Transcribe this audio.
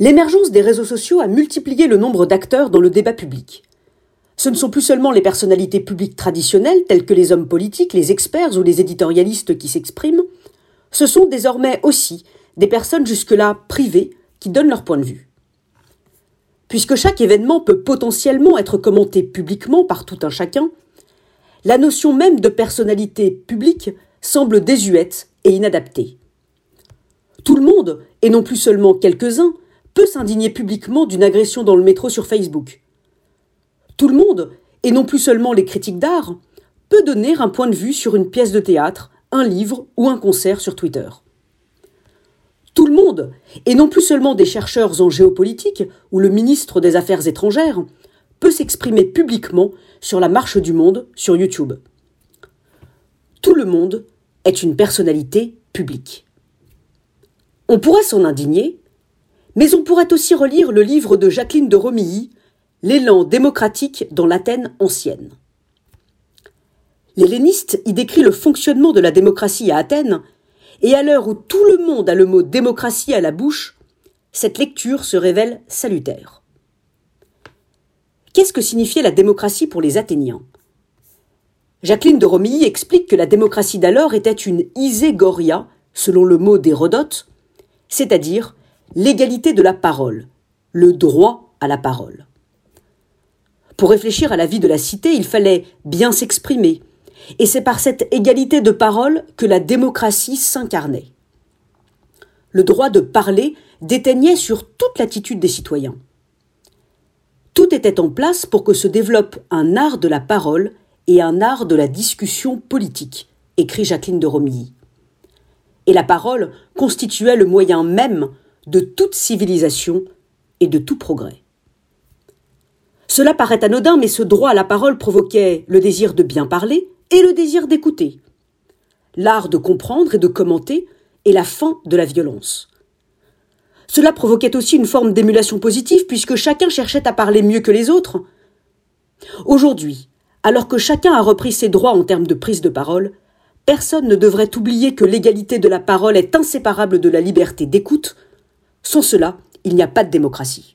L'émergence des réseaux sociaux a multiplié le nombre d'acteurs dans le débat public. Ce ne sont plus seulement les personnalités publiques traditionnelles, telles que les hommes politiques, les experts ou les éditorialistes qui s'expriment, ce sont désormais aussi des personnes jusque-là privées qui donnent leur point de vue. Puisque chaque événement peut potentiellement être commenté publiquement par tout un chacun, la notion même de personnalité publique semble désuète et inadaptée. Tout le monde, et non plus seulement quelques-uns, s'indigner publiquement d'une agression dans le métro sur Facebook. Tout le monde, et non plus seulement les critiques d'art, peut donner un point de vue sur une pièce de théâtre, un livre ou un concert sur Twitter. Tout le monde, et non plus seulement des chercheurs en géopolitique ou le ministre des Affaires étrangères, peut s'exprimer publiquement sur la marche du monde sur YouTube. Tout le monde est une personnalité publique. On pourrait s'en indigner, mais on pourrait aussi relire le livre de Jacqueline de Romilly, L'élan démocratique dans l'Athènes ancienne. L'helléniste y décrit le fonctionnement de la démocratie à Athènes, et à l'heure où tout le monde a le mot démocratie à la bouche, cette lecture se révèle salutaire. Qu'est-ce que signifiait la démocratie pour les Athéniens? Jacqueline de Romilly explique que la démocratie d'alors était une iségoria, selon le mot d'Hérodote, c'est-à-dire l'égalité de la parole, le droit à la parole. Pour réfléchir à la vie de la cité, il fallait bien s'exprimer, et c'est par cette égalité de parole que la démocratie s'incarnait. Le droit de parler déteignait sur toute l'attitude des citoyens. Tout était en place pour que se développe un art de la parole et un art de la discussion politique, écrit Jacqueline de Romilly. Et la parole constituait le moyen même de toute civilisation et de tout progrès. Cela paraît anodin, mais ce droit à la parole provoquait le désir de bien parler et le désir d'écouter. L'art de comprendre et de commenter est la fin de la violence. Cela provoquait aussi une forme d'émulation positive puisque chacun cherchait à parler mieux que les autres. Aujourd'hui, alors que chacun a repris ses droits en termes de prise de parole, personne ne devrait oublier que l'égalité de la parole est inséparable de la liberté d'écoute, sans cela, il n'y a pas de démocratie.